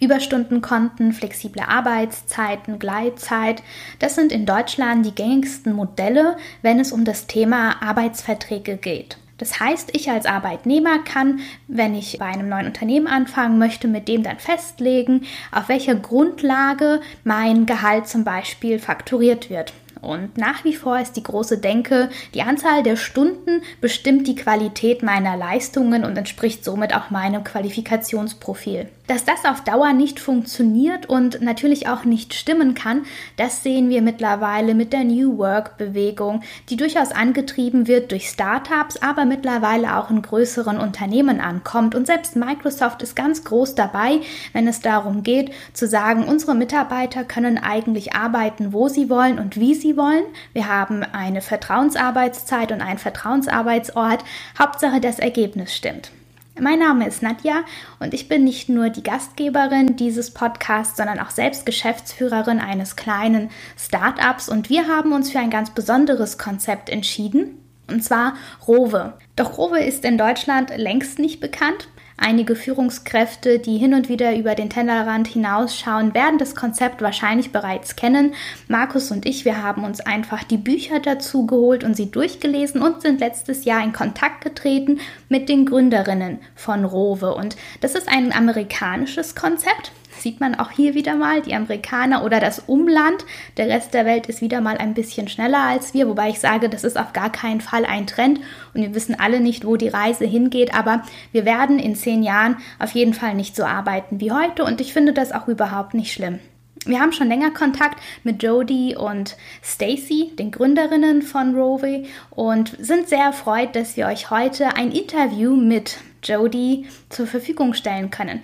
Überstundenkonten, flexible Arbeitszeiten, Gleitzeit, das sind in Deutschland die gängigsten Modelle, wenn es um das Thema Arbeitsverträge geht. Das heißt, ich als Arbeitnehmer kann, wenn ich bei einem neuen Unternehmen anfangen möchte, mit dem dann festlegen, auf welcher Grundlage mein Gehalt zum Beispiel fakturiert wird. Und nach wie vor ist die große Denke, die Anzahl der Stunden bestimmt die Qualität meiner Leistungen und entspricht somit auch meinem Qualifikationsprofil. Dass das auf Dauer nicht funktioniert und natürlich auch nicht stimmen kann, das sehen wir mittlerweile mit der New Work-Bewegung, die durchaus angetrieben wird durch Startups, aber mittlerweile auch in größeren Unternehmen ankommt. Und selbst Microsoft ist ganz groß dabei, wenn es darum geht, zu sagen, unsere Mitarbeiter können eigentlich arbeiten, wo sie wollen und wie sie wollen. Wir haben eine Vertrauensarbeitszeit und einen Vertrauensarbeitsort. Hauptsache, das Ergebnis stimmt. Mein Name ist Nadja und ich bin nicht nur die Gastgeberin dieses Podcasts, sondern auch selbst Geschäftsführerin eines kleinen Startups und wir haben uns für ein ganz besonderes Konzept entschieden, und zwar Rowe. Doch Rowe ist in Deutschland längst nicht bekannt. Einige Führungskräfte, die hin und wieder über den Tellerrand hinausschauen, werden das Konzept wahrscheinlich bereits kennen. Markus und ich, wir haben uns einfach die Bücher dazu geholt und sie durchgelesen und sind letztes Jahr in Kontakt getreten mit den Gründerinnen von Rowe. Und das ist ein amerikanisches Konzept sieht man auch hier wieder mal die Amerikaner oder das Umland. Der Rest der Welt ist wieder mal ein bisschen schneller als wir, wobei ich sage, das ist auf gar keinen Fall ein Trend und wir wissen alle nicht, wo die Reise hingeht, aber wir werden in zehn Jahren auf jeden Fall nicht so arbeiten wie heute und ich finde das auch überhaupt nicht schlimm. Wir haben schon länger Kontakt mit Jody und Stacy, den Gründerinnen von Rowe, und sind sehr erfreut, dass wir euch heute ein Interview mit Jody zur Verfügung stellen können.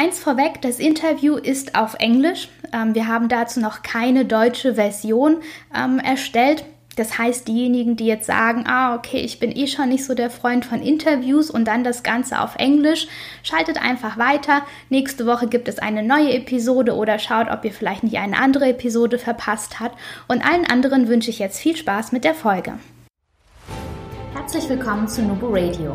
Eins vorweg, das Interview ist auf Englisch. Ähm, wir haben dazu noch keine deutsche Version ähm, erstellt. Das heißt, diejenigen, die jetzt sagen, ah, okay, ich bin eh schon nicht so der Freund von Interviews und dann das Ganze auf Englisch, schaltet einfach weiter. Nächste Woche gibt es eine neue Episode oder schaut, ob ihr vielleicht nicht eine andere Episode verpasst habt. Und allen anderen wünsche ich jetzt viel Spaß mit der Folge. Herzlich willkommen zu Nubu Radio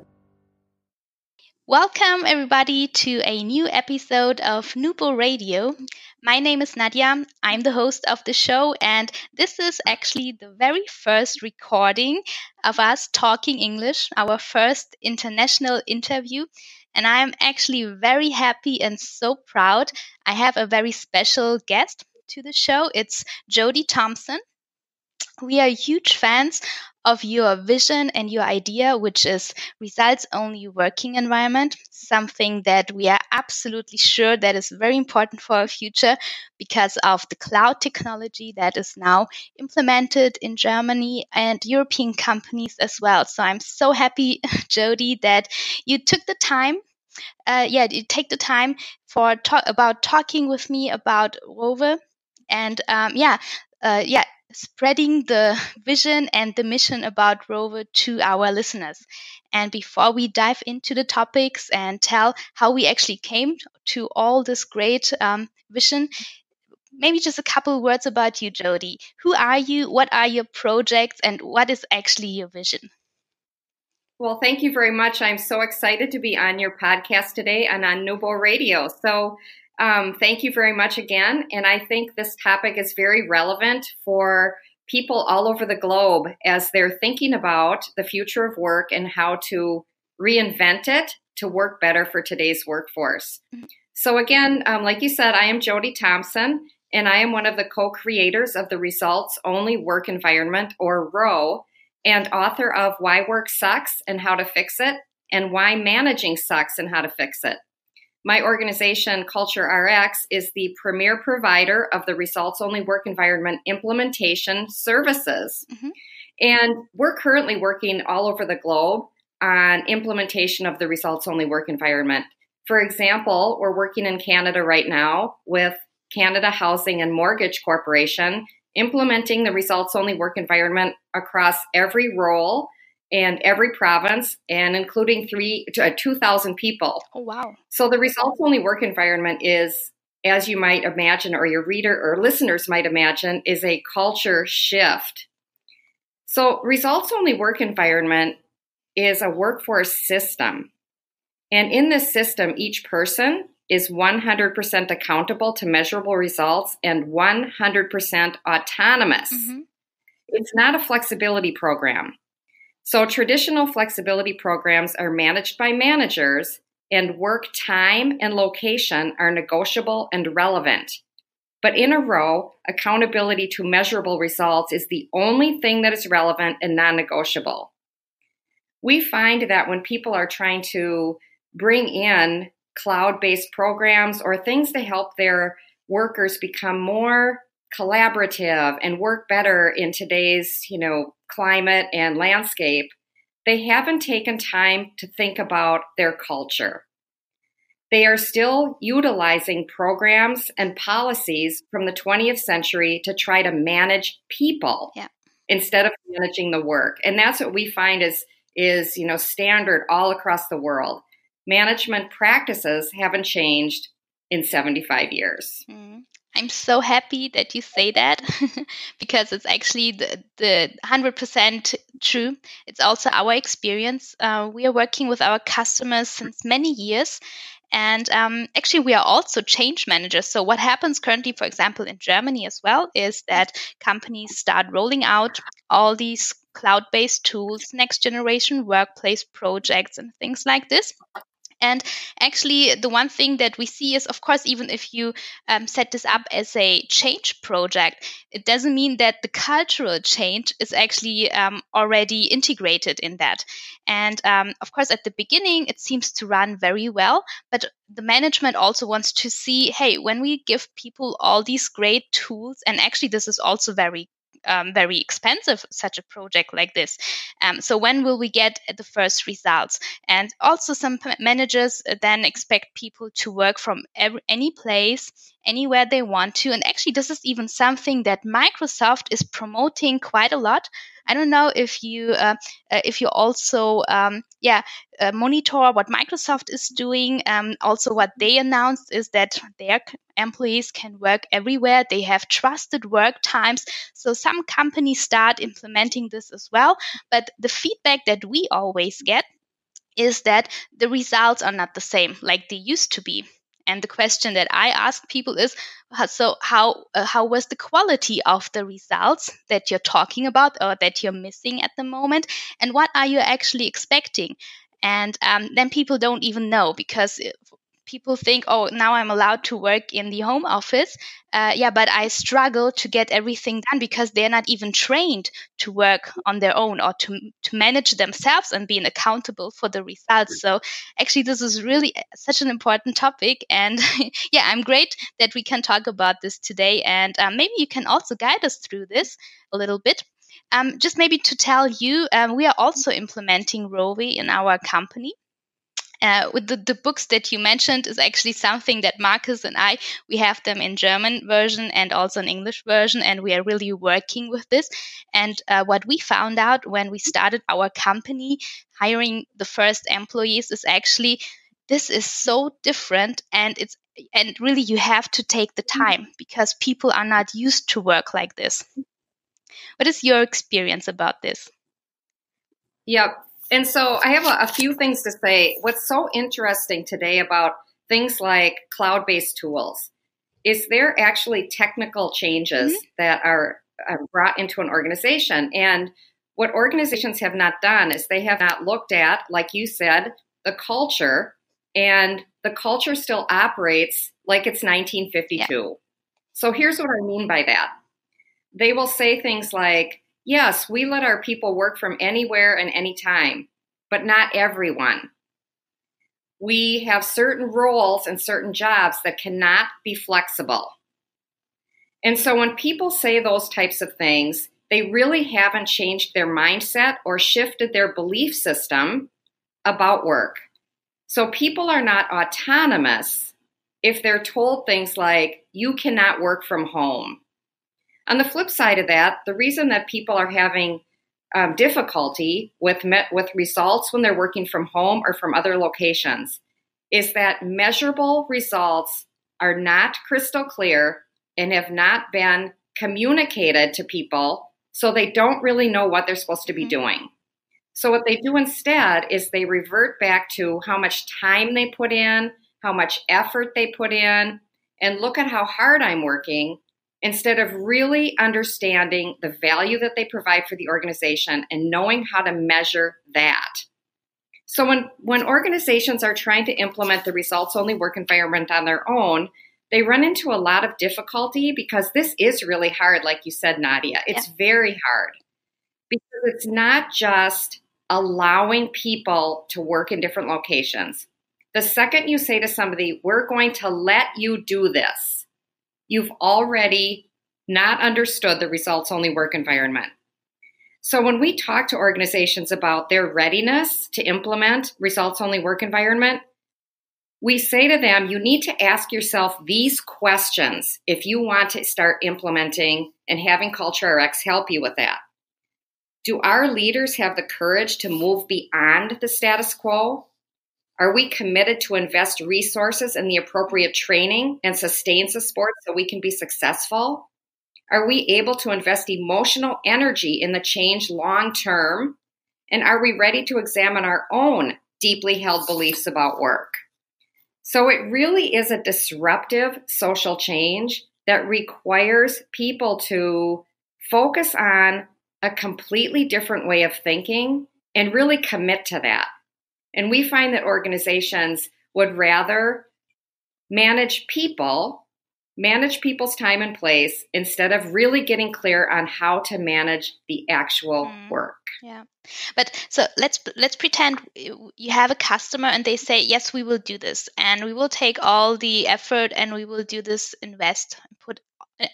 Welcome, everybody, to a new episode of Nubo Radio. My name is Nadia. I'm the host of the show, and this is actually the very first recording of us talking English, our first international interview. And I'm actually very happy and so proud. I have a very special guest to the show. It's Jody Thompson. We are huge fans of your vision and your idea, which is results only working environment, something that we are absolutely sure that is very important for our future because of the cloud technology that is now implemented in Germany and European companies as well. So I'm so happy, Jody, that you took the time uh, yeah, you take the time for talk about talking with me about Rover, and um, yeah, uh, yeah, spreading the vision and the mission about Rover to our listeners. And before we dive into the topics and tell how we actually came to all this great um, vision, maybe just a couple words about you, Jody. Who are you? What are your projects? And what is actually your vision? Well, thank you very much. I'm so excited to be on your podcast today and on Nubo Radio. So, um, thank you very much again. And I think this topic is very relevant for people all over the globe as they're thinking about the future of work and how to reinvent it to work better for today's workforce. So, again, um, like you said, I am Jody Thompson, and I am one of the co creators of the Results Only Work Environment, or ROWE, and author of Why Work Sucks and How to Fix It, and Why Managing Sucks and How to Fix It. My organization, Culture RX, is the premier provider of the results only work environment implementation services. Mm-hmm. And we're currently working all over the globe on implementation of the results only work environment. For example, we're working in Canada right now with Canada Housing and Mortgage Corporation implementing the results only work environment across every role and every province and including three to uh, 2000 people. Oh wow. So the results only work environment is as you might imagine or your reader or listeners might imagine is a culture shift. So results only work environment is a workforce system. And in this system each person is 100% accountable to measurable results and 100% autonomous. Mm-hmm. it's not a flexibility program so, traditional flexibility programs are managed by managers, and work time and location are negotiable and relevant. But in a ROWE, accountability to measurable results is the only thing that is relevant and non negotiable. We find that when people are trying to bring in cloud based programs or things to help their workers become more collaborative and work better in today's, you know, climate and landscape, they haven't taken time to think about their culture. They are still utilizing programs and policies from the 20th century to try to manage people yeah. instead of managing the work. And that's what we find is is, you know, standard all across the world. Management practices haven't changed in 75 years. Mm. I'm so happy that you say that because it's actually the, the 100% true. It's also our experience. Uh, we are working with our customers since many years. And um, actually, we are also change managers. So, what happens currently, for example, in Germany as well, is that companies start rolling out all these cloud based tools, next generation workplace projects, and things like this. And actually, the one thing that we see is, of course, even if you um, set this up as a change project, it doesn't mean that the cultural change is actually um, already integrated in that. And um, of course, at the beginning, it seems to run very well, but the management also wants to see hey, when we give people all these great tools, and actually, this is also very um, very expensive such a project like this. Um, so when will we get the first results? And also some managers then expect people to work from every, any place anywhere they want to. And actually this is even something that microsoft is promoting quite a lot I don't know if you uh, uh, if you also um, yeah uh, monitor what Microsoft is doing. Um, also, what they announced is that their employees can work everywhere. They have trusted work times. So some companies start implementing this as well. But the feedback that we always get is that the results are not the same like they used to be. And the question that I ask people is, so how uh, how was the quality of the results that you're talking about or that you're missing at the moment, and what are you actually expecting? And um, then people don't even know because people think, oh, now I'm allowed to work in the home office. Uh, yeah, but I struggle to get everything done because they're not even trained to work on their own or to, to manage themselves and being accountable for the results. So actually, this is really uh, such an important topic. And yeah, I'm great that we can talk about this today. And um, maybe you can also guide us through this a little bit. Um, just maybe to tell you, um, we are also implementing Rovi in our company uh, with the, the books that you mentioned is actually something that Marcus and I we have them in German version and also an English version, and we are really working with this. And uh, what we found out when we started our company, hiring the first employees, is actually this is so different, and it's and really you have to take the mm-hmm. time because people are not used to work like this. What is your experience about this? Yep. And so I have a, a few things to say. What's so interesting today about things like cloud based tools is there actually technical changes mm-hmm. that are, are brought into an organization. And what organizations have not done is they have not looked at, like you said, the culture, and the culture still operates like it's 1952. Yeah. So here's what I mean by that they will say things like, Yes, we let our people work from anywhere and anytime, but not everyone. We have certain roles and certain jobs that cannot be flexible. And so when people say those types of things, they really haven't changed their mindset or shifted their belief system about work. So people are not autonomous if they're told things like, you cannot work from home On the flip side of that, the reason that people are having um, difficulty with me- with results when they're working from home or from other locations is that measurable results are not crystal clear and have not been communicated to people, so they don't really know what they're supposed to be mm-hmm. doing. So, what they do instead is they revert back to how much time they put in, how much effort they put in, and look at how hard I'm working instead of really understanding the value that they provide for the organization and knowing how to measure that. So when when organizations are trying to implement the results only work environment on their own, they run into a lot of difficulty because this is really hard like you said Nadia. It's yeah. very hard. Because it's not just allowing people to work in different locations. The second you say to somebody, "We're going to let you do this." You've already not understood the results only work environment. So when we talk to organizations about their readiness to implement results only work environment, we say to them, you need to ask yourself these questions if you want to start implementing and having Culture RX help you with that. Do our leaders have the courage to move beyond the status quo are we committed to invest resources in the appropriate training and sustain support so we can be successful? Are we able to invest emotional energy in the change long term? And are we ready to examine our own deeply held beliefs about work? So it really is a disruptive social change that requires people to focus on a completely different way of thinking and really commit to that. And we find that organizations would rather manage people, manage people's time and place instead of really getting clear on how to manage the actual mm, work. Yeah. But so let's let's pretend you have a customer and they say yes we will do this and we will take all the effort and we will do this invest and put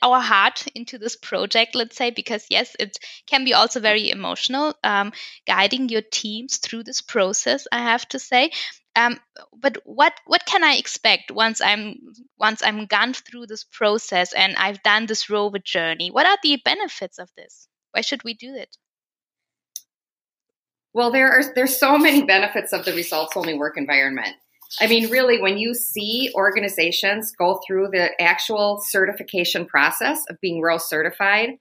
our heart into this project let's say because yes it can be also very emotional um, guiding your teams through this process i have to say. Um, but what what can i expect once i'm once i'm gone through this process and i've done this rover journey? What are the benefits of this? Why should we do it? Well there are there's so many benefits of the results only work environment I mean, really, when you see organizations go through the actual certification process of being ROWE certified,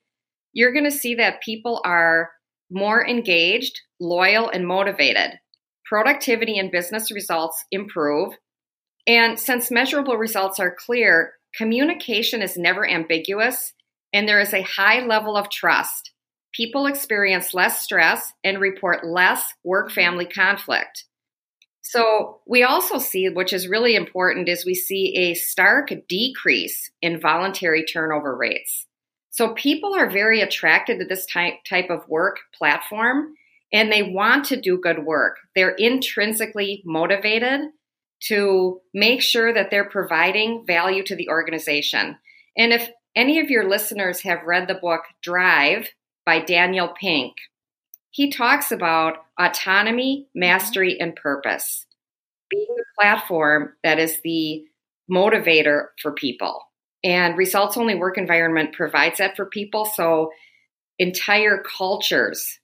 you're going to see that people are more engaged, loyal, and motivated. Productivity and business results improve. And since measurable results are clear, communication is never ambiguous, and there is a high level of trust. People experience less stress and report less work family conflict. So we also see, which is really important, is we see a stark decrease in voluntary turnover rates. So people are very attracted to this type, type of work platform and they want to do good work. They're intrinsically motivated to make sure that they're providing value to the organization. And if any of your listeners have read the book Drive by Daniel Pink, he talks about autonomy, mm-hmm. mastery, and purpose. Being the platform that is the motivator for people. And results only work environment provides that for people. So entire cultures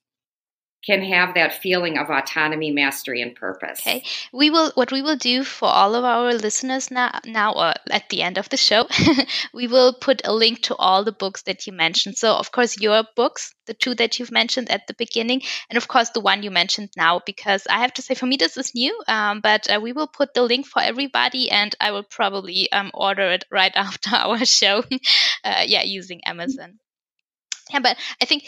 can have that feeling of autonomy, mastery, and purpose. Okay, we will. What we will do for all of our listeners now, now or at the end of the show, we will put a link to all the books that you mentioned. So, of course, your books, the two that you've mentioned at the beginning, and of course the one you mentioned now. Because I have to say, for me, this is new. Um, but uh, we will put the link for everybody, and I will probably um, order it right after our show. uh, yeah, using Amazon. Yeah, but I think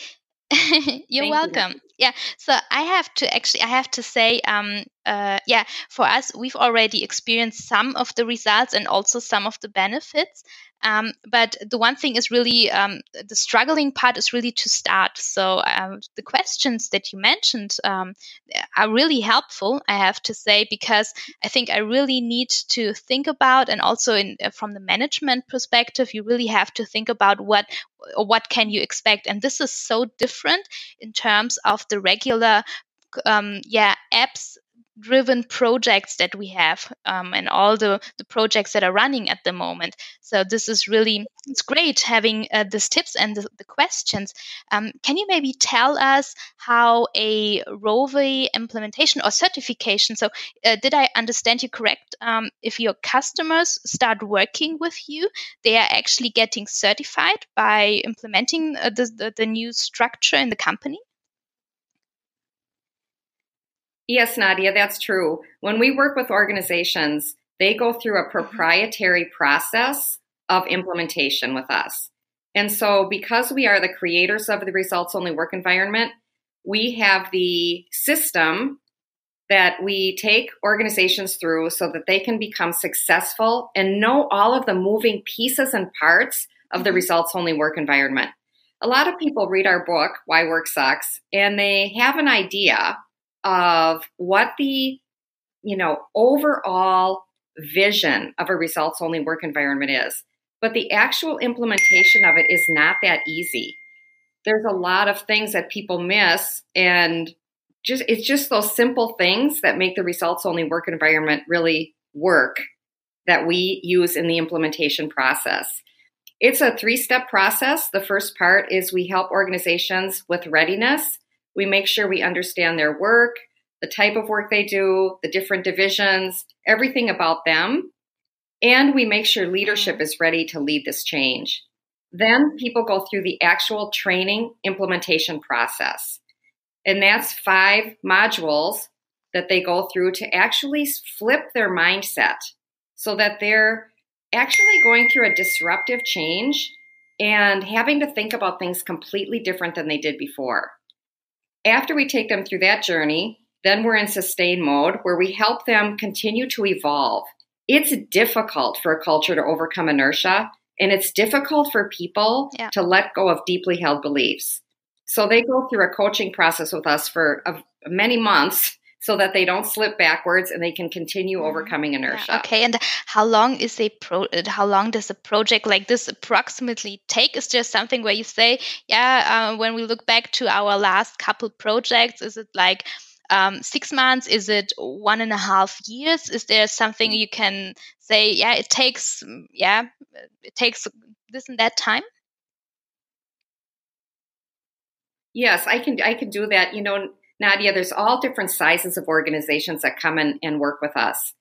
You're Thank welcome. You. Yeah. So I have to actually, I have to say, um, uh, yeah, for us, we've already experienced some of the results and also some of the benefits. Um, but the one thing is really um, the struggling part is really to start. So um, the questions that you mentioned um, are really helpful, I have to say, because I think I really need to think about, and also in, uh, from the management perspective, you really have to think about what what can you expect, and this is so different in terms of the regular, um, yeah, apps driven projects that we have um, and all the, the projects that are running at the moment. So this is really it's great having uh, these tips and the, the questions. Um, can you maybe tell us how a ROVI implementation or certification? So uh, did I understand you correct? Um, if your customers start working with you, they are actually getting certified by implementing uh, the, the, the new structure in the company. Yes, Nadia, that's true. When we work with organizations, they go through a mm-hmm. proprietary process of implementation with us. And so, because we are the creators of the results only work environment, we have the system that we take organizations through so that they can become successful and know all of the moving pieces and parts of the mm-hmm. results only work environment. A lot of people read our book, Why Work Sucks, and they have an idea of what the you know overall vision of a results only work environment is. But the actual implementation of it is not that easy. There's a lot of things that people miss and just it's just those simple things that make the results only work environment really work that we use in the implementation process. It's a three step process. The first part is we help organizations with readiness we make sure we understand their work, the type of work they do, the different divisions, everything about them. And we make sure leadership is ready to lead this change. Then people go through the actual training implementation process. And that's five modules that they go through to actually flip their mindset so that they're actually going through a disruptive change and having to think about things completely different than they did before. After we take them through that journey, then we're in sustain mode where we help them continue to evolve. It's difficult for a culture to overcome inertia, and it's difficult for people yeah. to let go of deeply held beliefs. So they go through a coaching process with us for many months so that they don't slip backwards and they can continue mm-hmm. overcoming inertia. Yeah, okay, and how long is a pro? How long does a project like this approximately take? Is just something where you say, yeah, uh, when we look back to our last couple projects, is it like um, six months? Is it one and a half years? Is there something you can say? Yeah, it takes. Yeah, it takes this and that time. Yes, I can. I can do that. You know, Nadia, there's all different sizes of organizations that come in and work with us.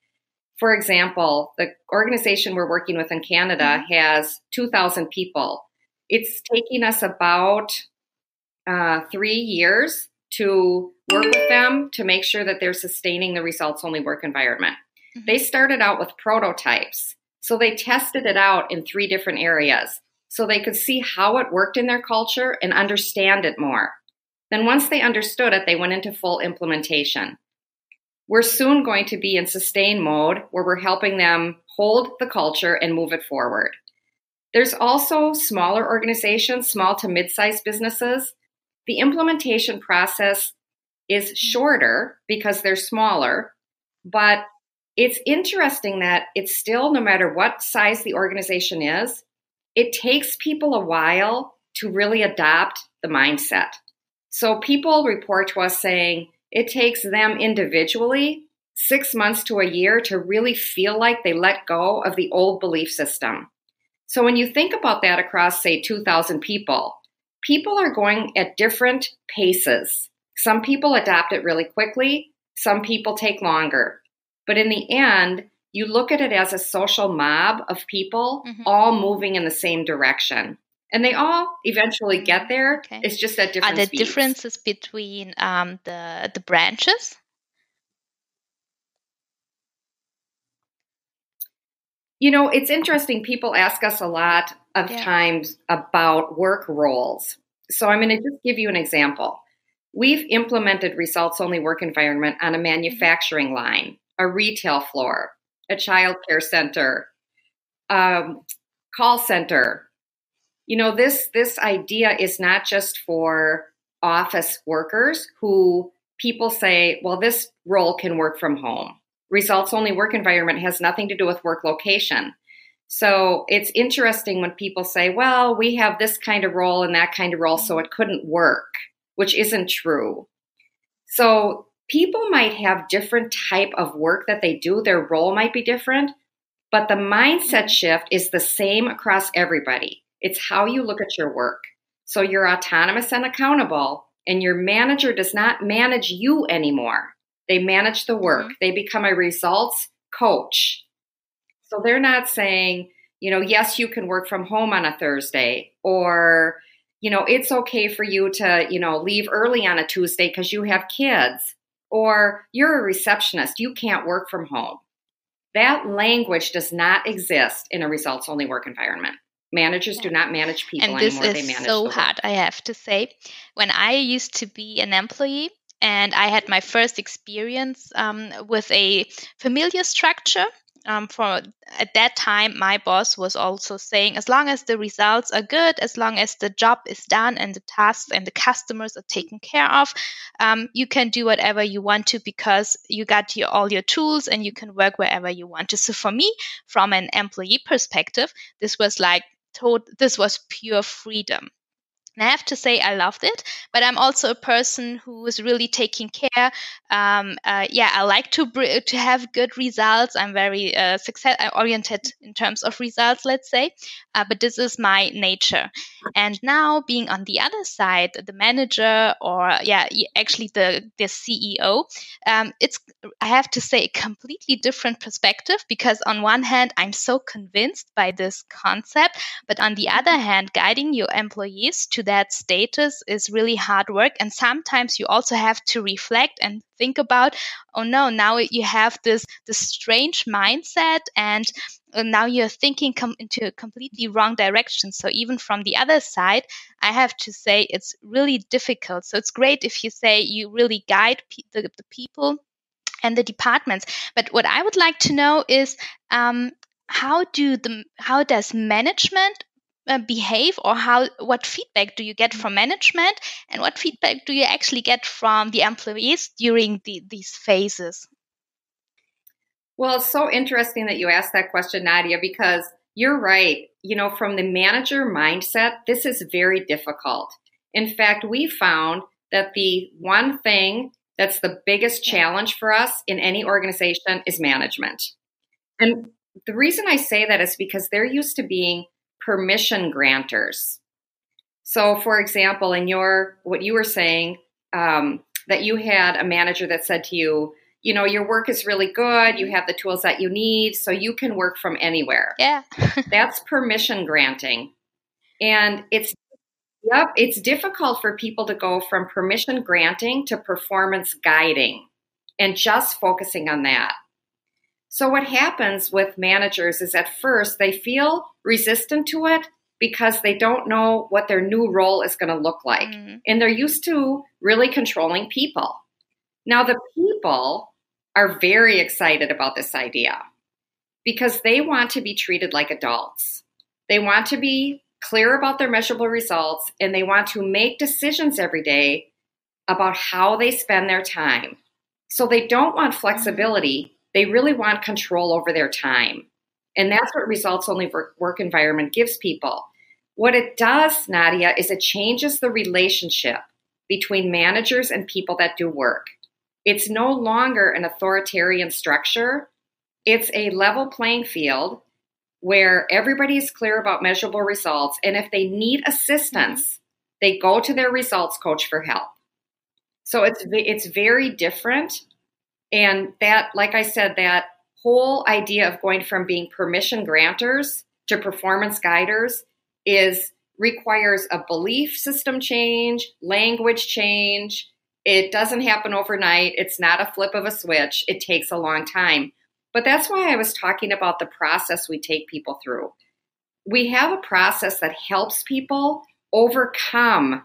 For example, the organization we're working with in Canada mm-hmm. has 2,000 people. It's taking us about uh, three years to work with them to make sure that they're sustaining the results only work environment. Mm-hmm. They started out with prototypes. So they tested it out in three different areas so they could see how it worked in their culture and understand it more. Then, once they understood it, they went into full implementation. We're soon going to be in sustain mode where we're helping them hold the culture and move it forward. There's also smaller organizations, small to mid sized businesses. The implementation process is shorter because they're smaller, but it's interesting that it's still, no matter what size the organization is, it takes people a while to really adopt the mindset. So people report to us saying it takes them individually six months to a year to really feel like they let go of the old belief system. So when you think about that across, say, 2,000 people, people are going at different paces. Some people adapt it really quickly, some people take longer. But in the end, you look at it as a social mob of people mm-hmm. all moving in the same direction and they all eventually get there. Okay. It's just that different. Are there speeds. differences between um, the the branches? You know, it's interesting. People ask us a lot of yeah. times about work roles. So I'm going to just give you an example. We've implemented results only work environment on a mm-hmm. manufacturing line, a retail floor, a child care center, um, call center, you know this this idea is not just for office workers who people say well this role can work from home. Results only work environment has nothing to do with work location. So it's interesting when people say well we have this kind of role and that kind of role so it couldn't work which isn't true. So people might have different type of work that they do, their role might be different, but the mindset shift is the same across everybody. It's how you look at your work. So you're autonomous and accountable, and your manager does not manage you anymore. They manage the work. Mm-hmm. They become a results coach. So they're not saying, you know, yes, you can work from home on a Thursday, or, you know, it's okay for you to, you know, leave early on a Tuesday because you have kids, or you're a receptionist, you can't work from home. That language does not exist in a results only work environment. Managers do not manage people and this anymore. is so hard, I have to say. When I used to be an employee, and I had my first experience um, with a familiar structure. Um, for at that time, my boss was also saying, as long as the results are good, as long as the job is done and the tasks and the customers are taken care of, um, you can do whatever you want to because you got your, all your tools and you can work wherever you want to. So for me, from an employee perspective, this was like told this was pure freedom. And I have to say, I loved it, but I'm also a person who is really taking care. Um, uh, yeah, I like to br- to have good results. I'm very uh, success oriented in terms of results, let's say. Uh, but this is my nature. And now, being on the other side, the manager, or yeah, actually the the CEO, um, it's I have to say a completely different perspective because on one hand, I'm so convinced by this concept, but on the other hand, guiding your employees to that status is really hard work. And sometimes you also have to reflect and think about, oh no, now you have this, this strange mindset and uh, now you're thinking come into a completely wrong direction. So even from the other side, I have to say it's really difficult. So it's great if you say you really guide pe- the, the people and the departments. But what I would like to know is um, how do the how does management uh, behave or how what feedback do you get from management and what feedback do you actually get from the employees during the, these phases? Well it's so interesting that you asked that question nadia because you're right. You know from the manager mindset this is very difficult. In fact we found that the one thing that's the biggest challenge for us in any organization is management. And the reason i say that is because they're used to being permission granters. So, for example, in your what you were saying, um, that you had a manager that said to you, you know, your work is really good, you have the tools that you need, so you can work from anywhere. Yeah. That's permission granting. And it's yep, it's difficult for people to go from permission granting to performance guiding and just focusing on that. So, what happens with managers is at first they feel resistant to it because they don't know what their new role is going to look like. Mm-hmm. And they're used to really controlling people. Now, the people are very excited about this idea because they want to be treated like adults. They want to be clear about their measurable results and they want to make decisions every day about how they spend their time. So they don't want flexibility they really want control over their time. And that's what results only work environment gives people. What it does, Nadia, is it changes the relationship between managers and people that do work. It's no longer an authoritarian structure, it's a level playing field where everybody is clear about measurable results. And if they need assistance, they go to their results coach for help. So it's, it's very different and that, like I said, that whole idea of going from being permission granters to performance guiders is requires a belief system change, language change. It doesn't happen overnight. It's not a flip of a switch. It takes a long time. But that's why I was talking about the process we take people through. We have a process that helps people overcome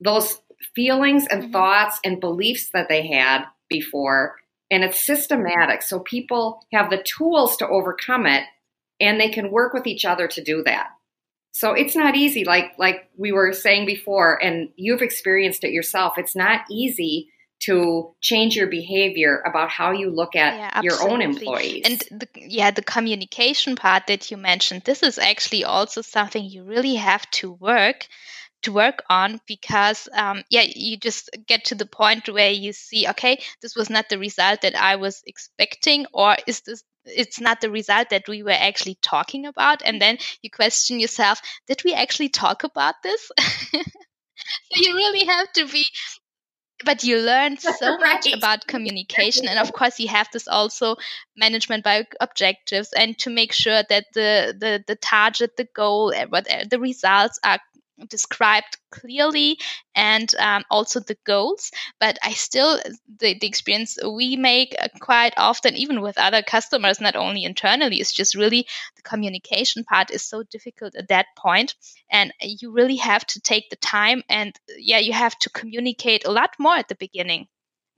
those feelings and mm-hmm. thoughts and beliefs that they had before and it's systematic. So people have the tools to overcome it and they can work with each other to do that. So it's not easy like like we were saying before and you've experienced it yourself. It's not easy to change your behavior about how you look at yeah, your own employees. And the, yeah, the communication part that you mentioned, this is actually also something you really have to work to work on because um, yeah you just get to the point where you see okay this was not the result that i was expecting or is this it's not the result that we were actually talking about? And then you question yourself did we actually talk about this? So you really have to be but you learn so right. much about communication and of course you have this also management by objectives and to make sure that the the, the target the goal what the results are described clearly and um, also the goals but i still the, the experience we make uh, quite often even with other customers not only internally it's just really the communication part is so difficult at that point. And you really have to take the time and yeah you have to communicate a lot more at the beginning.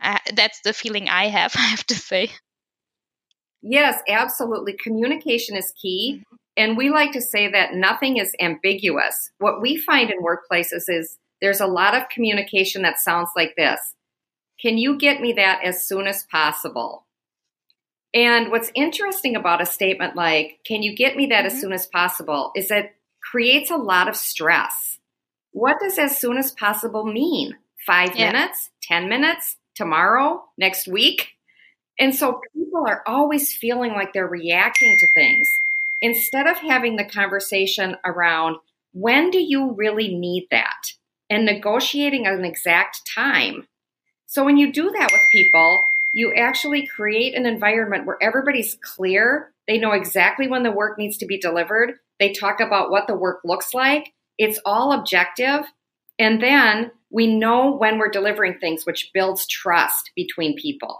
Uh, that's the feeling i have i have to say. Yes absolutely. Communication is key. Mm-hmm. And we like to say that nothing is ambiguous. What we find in workplaces is there's a lot of communication that sounds like this Can you get me that as soon as possible? And what's interesting about a statement like, Can you get me that mm-hmm. as soon as possible? is it creates a lot of stress. What does as soon as possible mean? Five yeah. minutes? 10 minutes? Tomorrow? Next week? And so people are always feeling like they're reacting to things instead of having the conversation around when do you really need that and negotiating an exact time. So when you do that with people, you actually create an environment where everybody's clear. They know exactly when the work needs to be delivered. They talk about what the work looks like. It's all objective. And then we know when we're delivering things, which builds trust between people.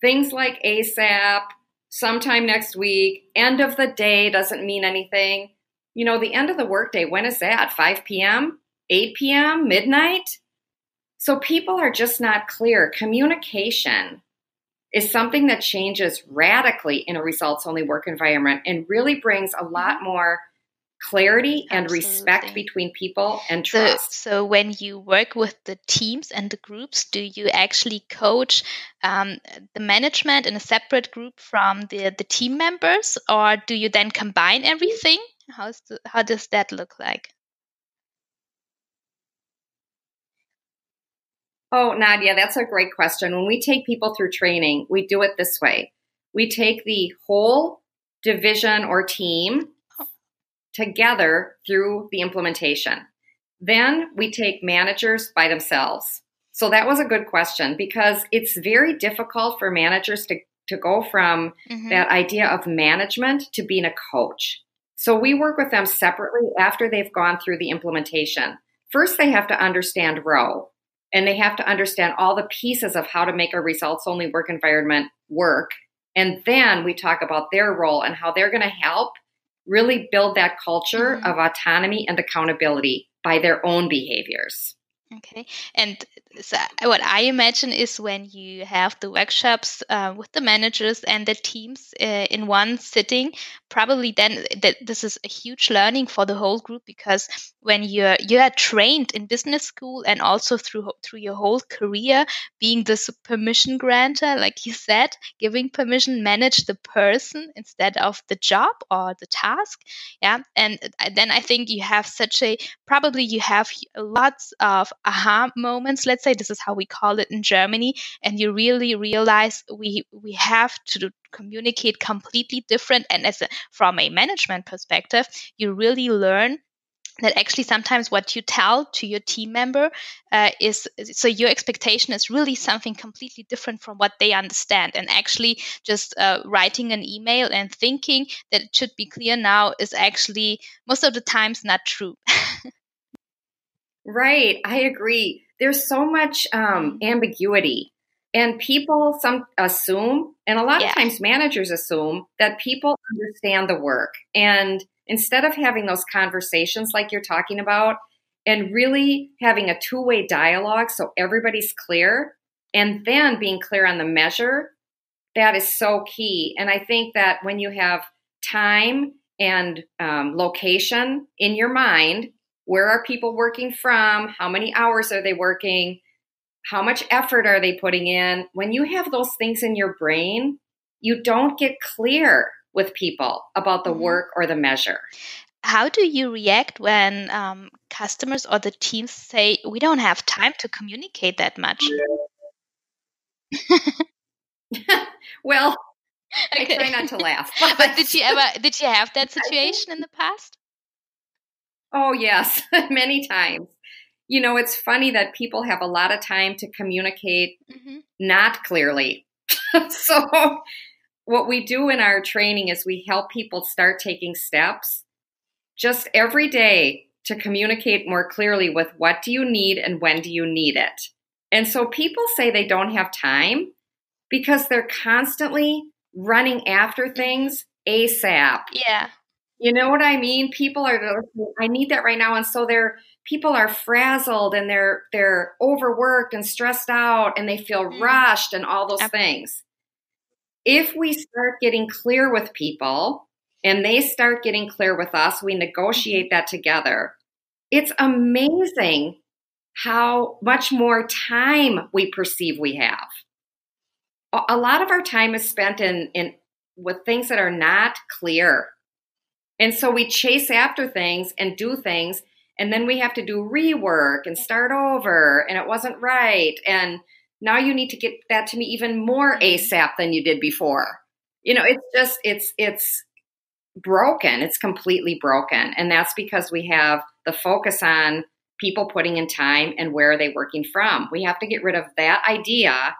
Things like ASAP, sometime next week. End of the day doesn't mean anything. You know, the end of the workday, when is that? 5 p.m., 8 p.m., midnight? So people are just not clear. Communication is something that changes radically in a results only work environment and really brings a lot more clarity and Absolutely. respect between people and trust. So, so, when you work with the teams and the groups, do you actually coach um, the management in a separate group from the, the team members, or do you then combine everything? How's the, how does that look like? Oh, Nadia, that's a great question. When we take people through training, we do it this way we take the whole division or team together through the implementation. Then we take managers by themselves. So that was a good question because it's very difficult for managers to, to go from mm-hmm. that idea of management to being a coach. So we work with them separately after they've gone through the implementation. First, they have to understand ROWE and they have to understand all the pieces of how to make a results only work environment work. And then we talk about their role and how they're going to help really build that culture mm-hmm. of autonomy and accountability by their own behaviors. Okay. And so what I imagine is when you have the workshops uh, with the managers and the teams uh, in one sitting, probably then that this is a huge learning for the whole group because when you're you are trained in business school and also through through your whole career being the permission granter, like you said, giving permission, manage the person instead of the job or the task. Yeah, and uh, then I think you have such a probably you have lots of aha moments. Let's say this is how we call it in Germany, and you really realize we we have to communicate completely different. And as a, from a management perspective, you really learn that actually sometimes what you tell to your team member uh, is so your expectation is really something completely different from what they understand and actually just uh, writing an email and thinking that it should be clear now is actually most of the times not true right i agree. There's so much um, ambiguity. And people some assume and a lot yeah. of times managers assume that people understand the work. And instead of having those conversations like you're talking about and really having a two-way dialogue so everybody's clear and then being clear on the measure that is so key. And i think that when you have time and um, location in your mind where are people working from? How many hours are they working? How much effort are they putting in? When you have those things in your brain, you don't get clear with people about the mm-hmm. work or the measure. how do you react when um, customers or the teams say we don't have time to communicate that much? well, okay. I try not to laugh. But. but did you ever did you have that situation in the past? Oh yes, many times. You know, it's funny that people have a lot of time to communicate mm-hmm. not clearly. so what we do in our training is we help people start taking steps just every day to communicate more clearly with what do you need and when do you need it. And so people say they don't have time because they're constantly running after things ASAP. Yeah. You know what I mean? People are I need that right now and so they're people are frazzled and they're they're overworked and stressed out and they feel mm. rushed and all those things. If we start getting clear with people and they start getting clear with us, we negotiate that together. It's amazing how much more time we perceive we have. A lot of our time is spent in, in with things that are not clear. And so we chase after things and do things, and then we have to do rework and start over, and it wasn't right. And now you need to get that to me even more mm-hmm. ASAP than you did before. You know, it's just, it's, it's, broken. It's completely broken. And that's because we have the focus on people putting in time and where are they working from. We have to get rid of that idea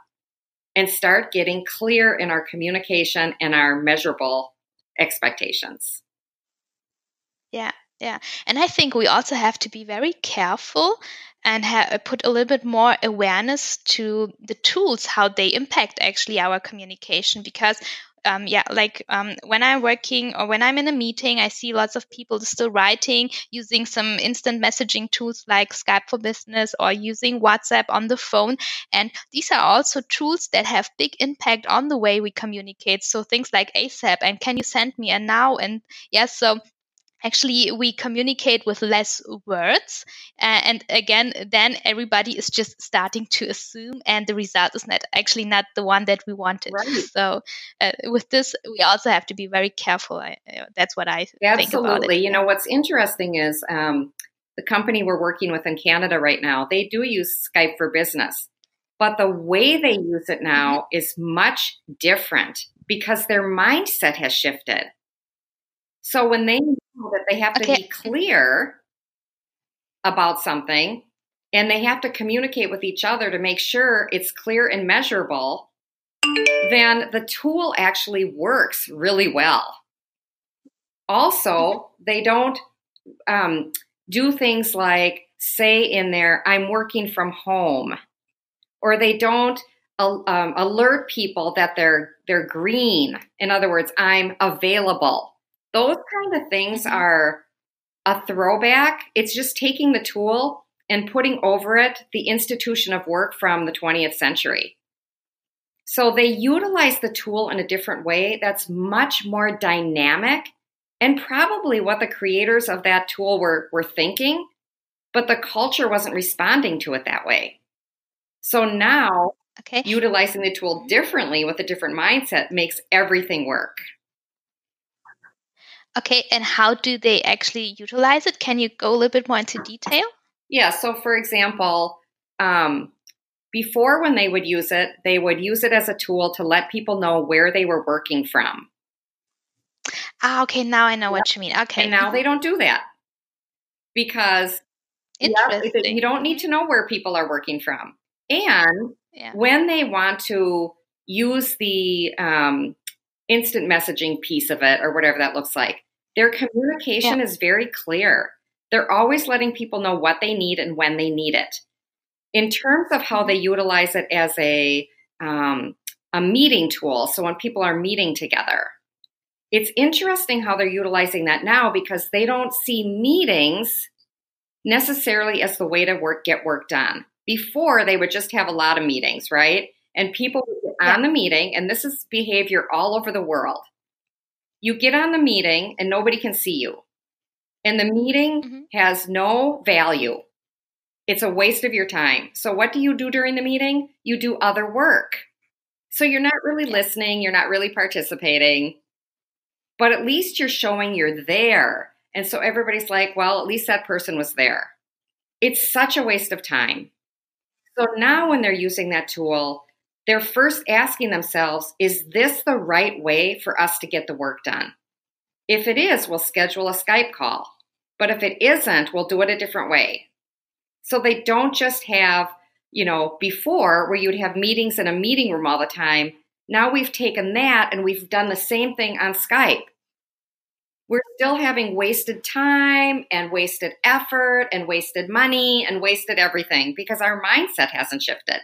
and start getting clear in our communication and our measurable expectations. Yeah, yeah. And I think we also have to be very careful and ha- put a little bit more awareness to the tools, how they impact actually our communication. Because um, yeah, like um, when I'm working or when I'm in a meeting, I see lots of people still writing using some instant messaging tools like Skype for Business or using WhatsApp on the phone. And these are also tools that have big impact on the way we communicate. So things like ASAP and can you send me a now? And yes, yeah, so actually we communicate with less words uh, and again then everybody is just starting to assume and the result is not actually not the one that we wanted right. so uh, with this we also have to be very careful I, uh, that's what i think. absolutely you know what's interesting is um, the company we're working with in canada right now they do use skype for business but the way they use it now mm-hmm. is much different because their mindset has shifted so when they that they have to okay. be clear about something and they have to communicate with each other to make sure it's clear and measurable, then the tool actually works really well. Also, they don't um, do things like say in there, I'm working from home, or they don't um, alert people that they're they're green. In other words, I'm available. Those kind of things mm-hmm. are a throwback. It's just taking the tool and putting over it the institution of work from the 20th century. So they utilize the tool in a different way that's much more dynamic and probably what the creators of that tool were, were thinking, but the culture wasn't responding to it that way. So now, okay. utilizing the tool differently with a different mindset makes everything work. Okay, and how do they actually utilize it? Can you go a little bit more into detail? Yeah, so for example, um, before when they would use it, they would use it as a tool to let people know where they were working from. Ah, okay, now I know yep. what you mean. Okay. And now they don't do that because yeah, you don't need to know where people are working from. And yeah. when they want to use the um, instant messaging piece of it or whatever that looks like, their communication yeah. is very clear. They're always letting people know what they need and when they need it. In terms of how they utilize it as a um, a meeting tool, so when people are meeting together, it's interesting how they're utilizing that now because they don't see meetings necessarily as the way to work get work done. Before they would just have a lot of meetings, right? And people would get yeah. on the meeting, and this is behavior all over the world you get on the meeting and nobody can see you. And the meeting mm-hmm. has no value. It's a waste of your time. So, what do you do during the meeting? You do other work. So, you're not really listening, you're not really participating, but at least you're showing you're there. And so everybody's like, well, at least that person was there. It's such a waste of time. So now when they're using that tool, they're first asking themselves, is this the right way for us to get the work done? If it is, we'll schedule a Skype call. But if it isn't, we'll do it a different way. So they don't just have, you know, before where you'd have meetings in a meeting room all the time. Now we've taken that and we've done the same thing on Skype. We're still having wasted time and wasted effort and wasted money and wasted everything because our mindset hasn't shifted.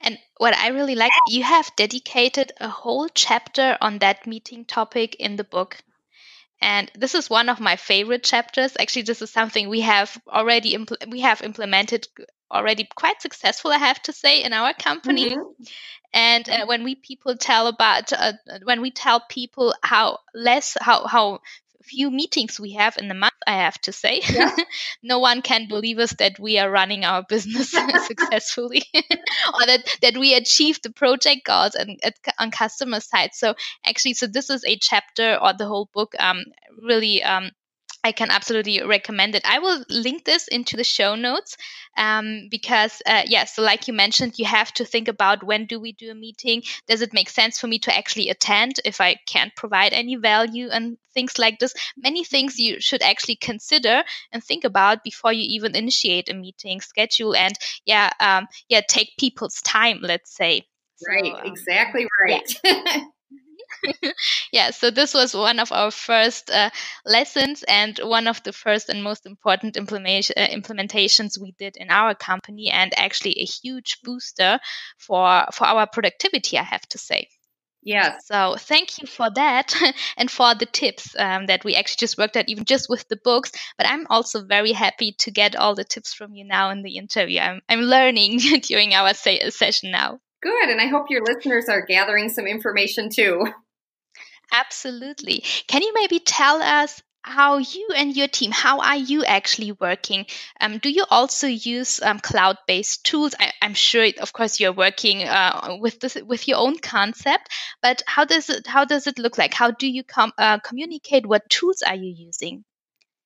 And what I really like, you have dedicated a whole chapter on that meeting topic in the book. And this is one of my favorite chapters. Actually, this is something we have already impl- we have implemented already quite successful, I have to say, in our company. Mm-hmm. And uh, when we people tell about uh, when we tell people how less how how few meetings we have in the month, I have to say. Yeah. no one can believe us that we are running our business successfully or that, that we achieve the project goals and on customer side. So actually, so this is a chapter or the whole book um, really um, I can absolutely recommend it. I will link this into the show notes um, because, uh, yeah, so like you mentioned, you have to think about when do we do a meeting? Does it make sense for me to actually attend if I can't provide any value and things like this? Many things you should actually consider and think about before you even initiate a meeting schedule and, yeah, um, yeah, take people's time, let's say. Right, so, um, exactly right. Yeah. yeah, so this was one of our first uh, lessons and one of the first and most important implementation, uh, implementations we did in our company, and actually a huge booster for for our productivity, I have to say. Yeah. So thank you for that and for the tips um, that we actually just worked out, even just with the books. But I'm also very happy to get all the tips from you now in the interview. I'm, I'm learning during our se- session now. Good. And I hope your listeners are gathering some information too. Absolutely. Can you maybe tell us how you and your team how are you actually working? Um, do you also use um, cloud-based tools? I, am sure of course you're working uh, with this with your own concept but how does it how does it look like? How do you com- uh, communicate? What tools are you using?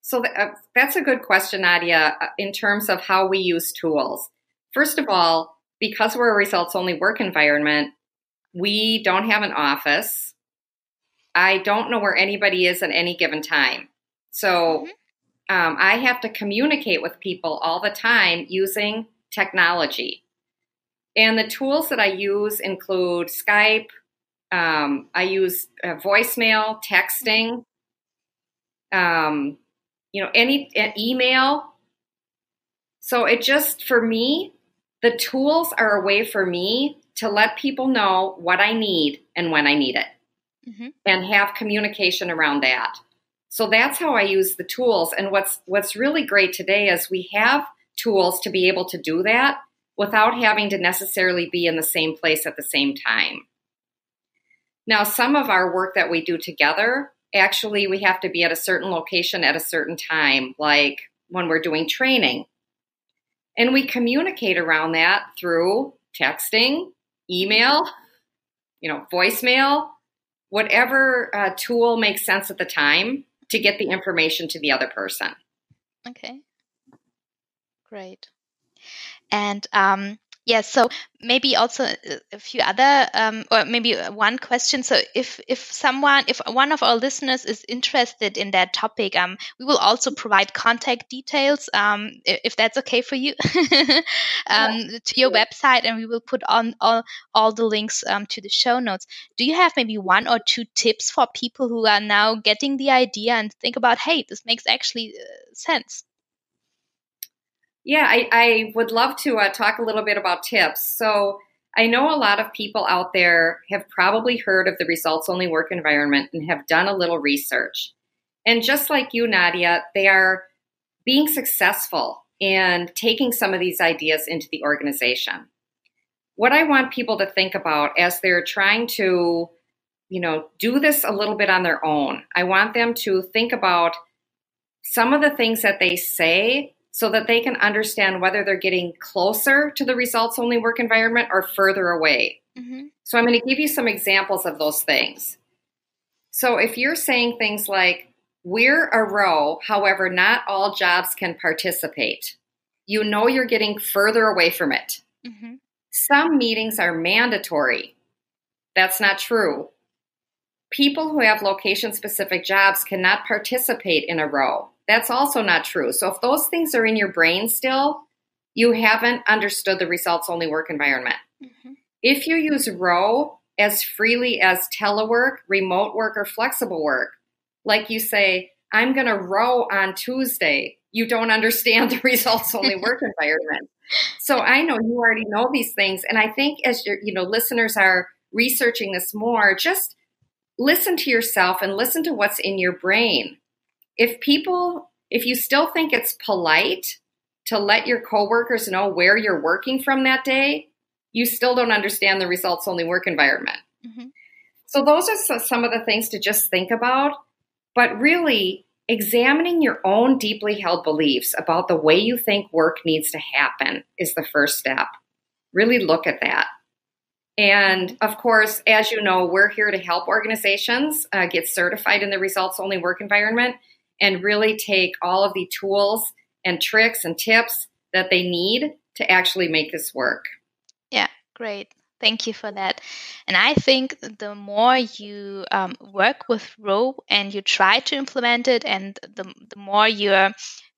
So th- uh, that's a good question nadia uh, in terms of how we use tools. First of all because we're a results only work environment we don't have an office I don't know where anybody is at any given time. So mm-hmm. um, I have to communicate with people all the time using technology. And the tools that I use include Skype, um, I use uh, voicemail, texting, um, you know, any uh, email. So it just, for me, the tools are a way for me to let people know what I need and when I need it mm-hmm. and have communication around that. So that's how I use the tools. And what's what's really great today is we have tools to be able to do that without having to necessarily be in the same place at the same time. Now, some of our work that we do together, actually, we have to be at a certain location at a certain time, like when we're doing training. And we communicate around that through texting, email, you know, voicemail, whatever uh, tool makes sense at the time to get the information to the other person. Okay. Great. And um, yeah, so maybe also a few other, um, or maybe one question. So if if someone, if one of our listeners is interested in that topic, um, we will also provide contact details, um, if that's okay for you, um, yeah. to your website, and we will put on all all the links um, to the show notes. Do you have maybe one or two tips for people who are now getting the idea and think about, hey, this makes actually uh, sense? Yeah, I, I would love to uh, talk a little bit about tips. So, I know a lot of people out there have probably heard of the results only work environment and have done a little research. And just like you, Nadia, they are being successful and taking some of these ideas into the organization. What I want people to think about as they're trying to, you know, do this a little bit on their own, I want them to think about some of the things that they say so that they can understand whether they're getting closer to the results only work environment or further away. Mm-hmm. So I'm going to give you some examples of those things. So if you're saying things like, we're a ROWE, however, not all jobs can participate, you know you're getting further away from it. Mm-hmm. Some meetings are mandatory. That's not true. People who have location specific jobs cannot participate in a ROWE. That's also not true. So if those things are in your brain still, you haven't understood the results only work environment. Mm-hmm. If you use ROWE as freely as telework, remote work, or flexible work, like you say, I'm going to ROWE on Tuesday, you don't understand the results only work environment. So I know you already know these things. And I think as your, you know, listeners are researching this more, just listen to yourself and listen to what's in your brain if people, if you still think it's polite to let your coworkers know where you're working from that day, you still don't understand the results only work environment. Mm-hmm. So, those are some of the things to just think about. But really, examining your own deeply held beliefs about the way you think work needs to happen is the first step. Really look at that. And of course, as you know, we're here to help organizations uh, get certified in the results only work environment and really take all of the tools and tricks and tips that they need to actually make this work. Yeah, great. Thank you for that. And I think the more you um, work with ROWE and you try to implement it, and the, the more you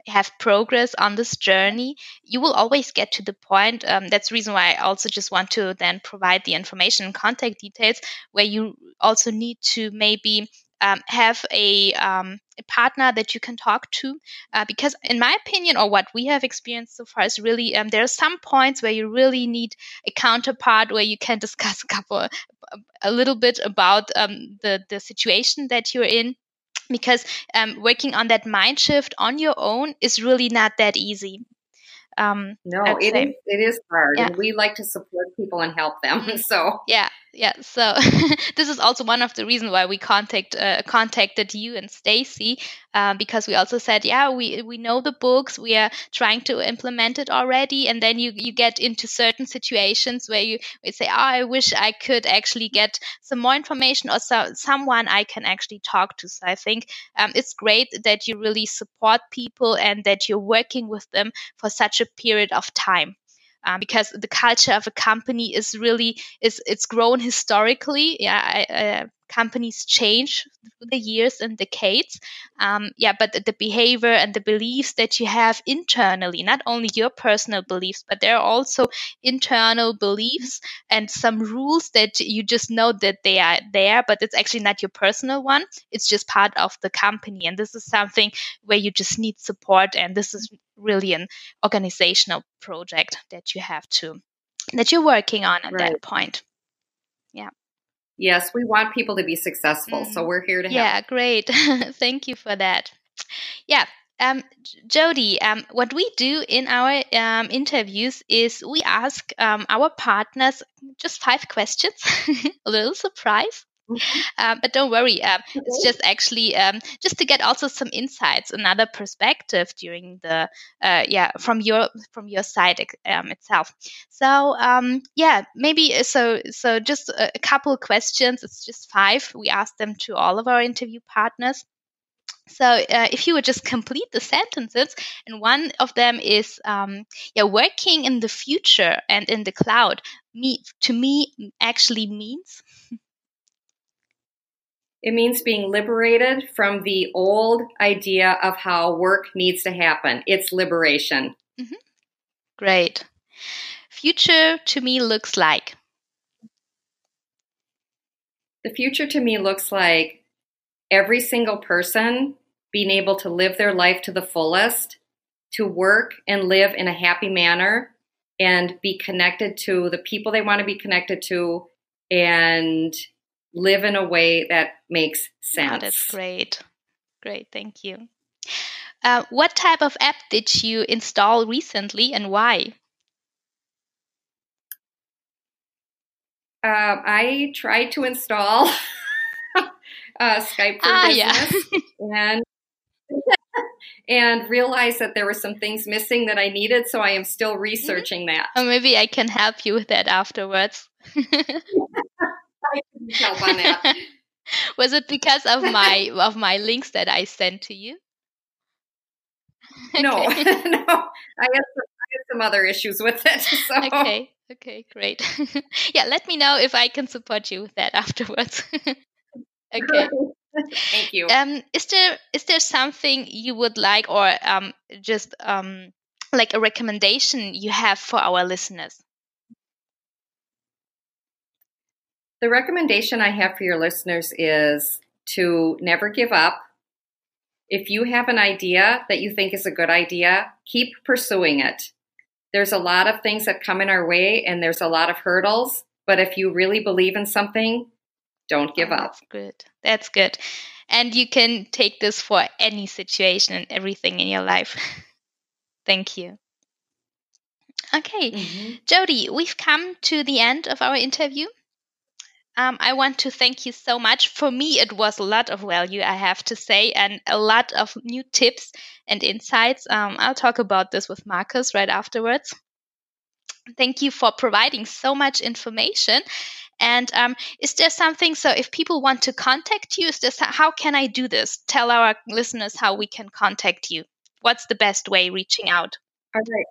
have progress on this journey, you will always get to the point. Um, that's the reason why I also just want to then provide the information and contact details where you also need to maybe um, have a, um, a, partner that you can talk to uh, because in my opinion or what we have experienced so far is really um, there are some points where you really need a counterpart where you can discuss a couple a little bit about um, the the situation that you're in because um, working on that mind shift on your own is really not that easy um, no, it is, it is hard, yeah. and we like to support people and help them. So yeah, yeah. So this is also one of the reasons why we contact uh, contacted you and Stacy uh, because we also said, yeah, we we know the books, we are trying to implement it already, and then you you get into certain situations where you we say, oh, I wish I could actually get some more information or so, someone I can actually talk to. So I think um, it's great that you really support people and that you're working with them for such a period of time uh, because the culture of a company is really is it's grown historically. Yeah, uh, companies change through the years and decades. Um, yeah, but the behavior and the beliefs that you have internally, not only your personal beliefs, but there are also internal beliefs and some rules that you just know that they are there, but it's actually not your personal one. It's just part of the company. And this is something where you just need support. And this is really an organizational project that you have to that you're working on at right. that point yeah yes we want people to be successful mm. so we're here to help yeah great thank you for that yeah um, Jody, um, what we do in our um, interviews is we ask um, our partners just five questions, a little surprise. Mm-hmm. Um, but don't worry, um, okay. it's just actually um, just to get also some insights, another perspective during the uh, yeah from your from your side um, itself. So um, yeah, maybe uh, so so just a, a couple questions. It's just five. We ask them to all of our interview partners. So uh, if you would just complete the sentences, and one of them is, um, yeah, working in the future and in the cloud. Me to me actually means it means being liberated from the old idea of how work needs to happen. It's liberation. Mm-hmm. Great. Future to me looks like. The future to me looks like every single person being able to live their life to the fullest, to work and live in a happy manner, and be connected to the people they want to be connected to, and live in a way that makes sense. Oh, that's great. Great. Thank you. Uh, what type of app did you install recently and why? Uh, I tried to install uh, Skype for ah, Business yeah. and and realized that there were some things missing that I needed. So I am still mm-hmm. researching mm-hmm. that. Or maybe I can help you with that afterwards. help on that. Was it because of my of my links that I sent to you? No, no. I have, some, I have some other issues with it. So. Okay. Okay, great. yeah, let me know if I can support you with that afterwards. okay. Thank you. Um, is there is there something you would like, or um, just um, like a recommendation you have for our listeners? The recommendation I have for your listeners is to never give up. If you have an idea that you think is a good idea, keep pursuing it. There's a lot of things that come in our way and there's a lot of hurdles, but if you really believe in something, don't give oh, up. That's good. That's good. And you can take this for any situation and everything in your life. Thank you. Okay, mm-hmm. Jody, we've come to the end of our interview. Um, I want to thank you so much. For me, it was a lot of value, I have to say, and a lot of new tips and insights. Um, I'll talk about this with Marcus right afterwards. Thank you for providing so much information. And um, is there something? So, if people want to contact you, is this how can I do this? Tell our listeners how we can contact you. What's the best way reaching out? All right.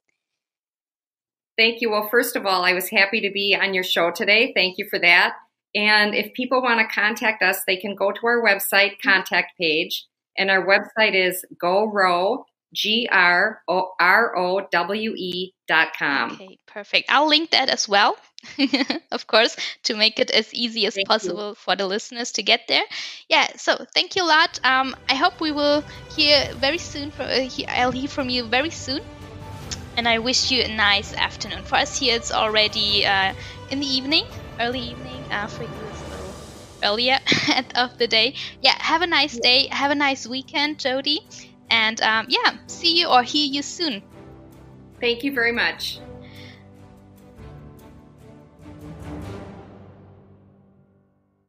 Thank you. Well, first of all, I was happy to be on your show today. Thank you for that. And if people want to contact us, they can go to our website contact page. And our website is GoROWE, G R O R O W E dot com. Okay, perfect. I'll link that as well, of course, to make it as easy as thank possible you. for the listeners to get there. Yeah, so thank you a lot. Um, I hope we will hear very soon. From, uh, I'll hear from you very soon. And I wish you a nice afternoon. For us here, it's already uh, in the evening, early evening. Uh, for you, it's a little earlier of the day. Yeah, have a nice day. Have a nice weekend, Jody. And um, yeah, see you or hear you soon. Thank you very much.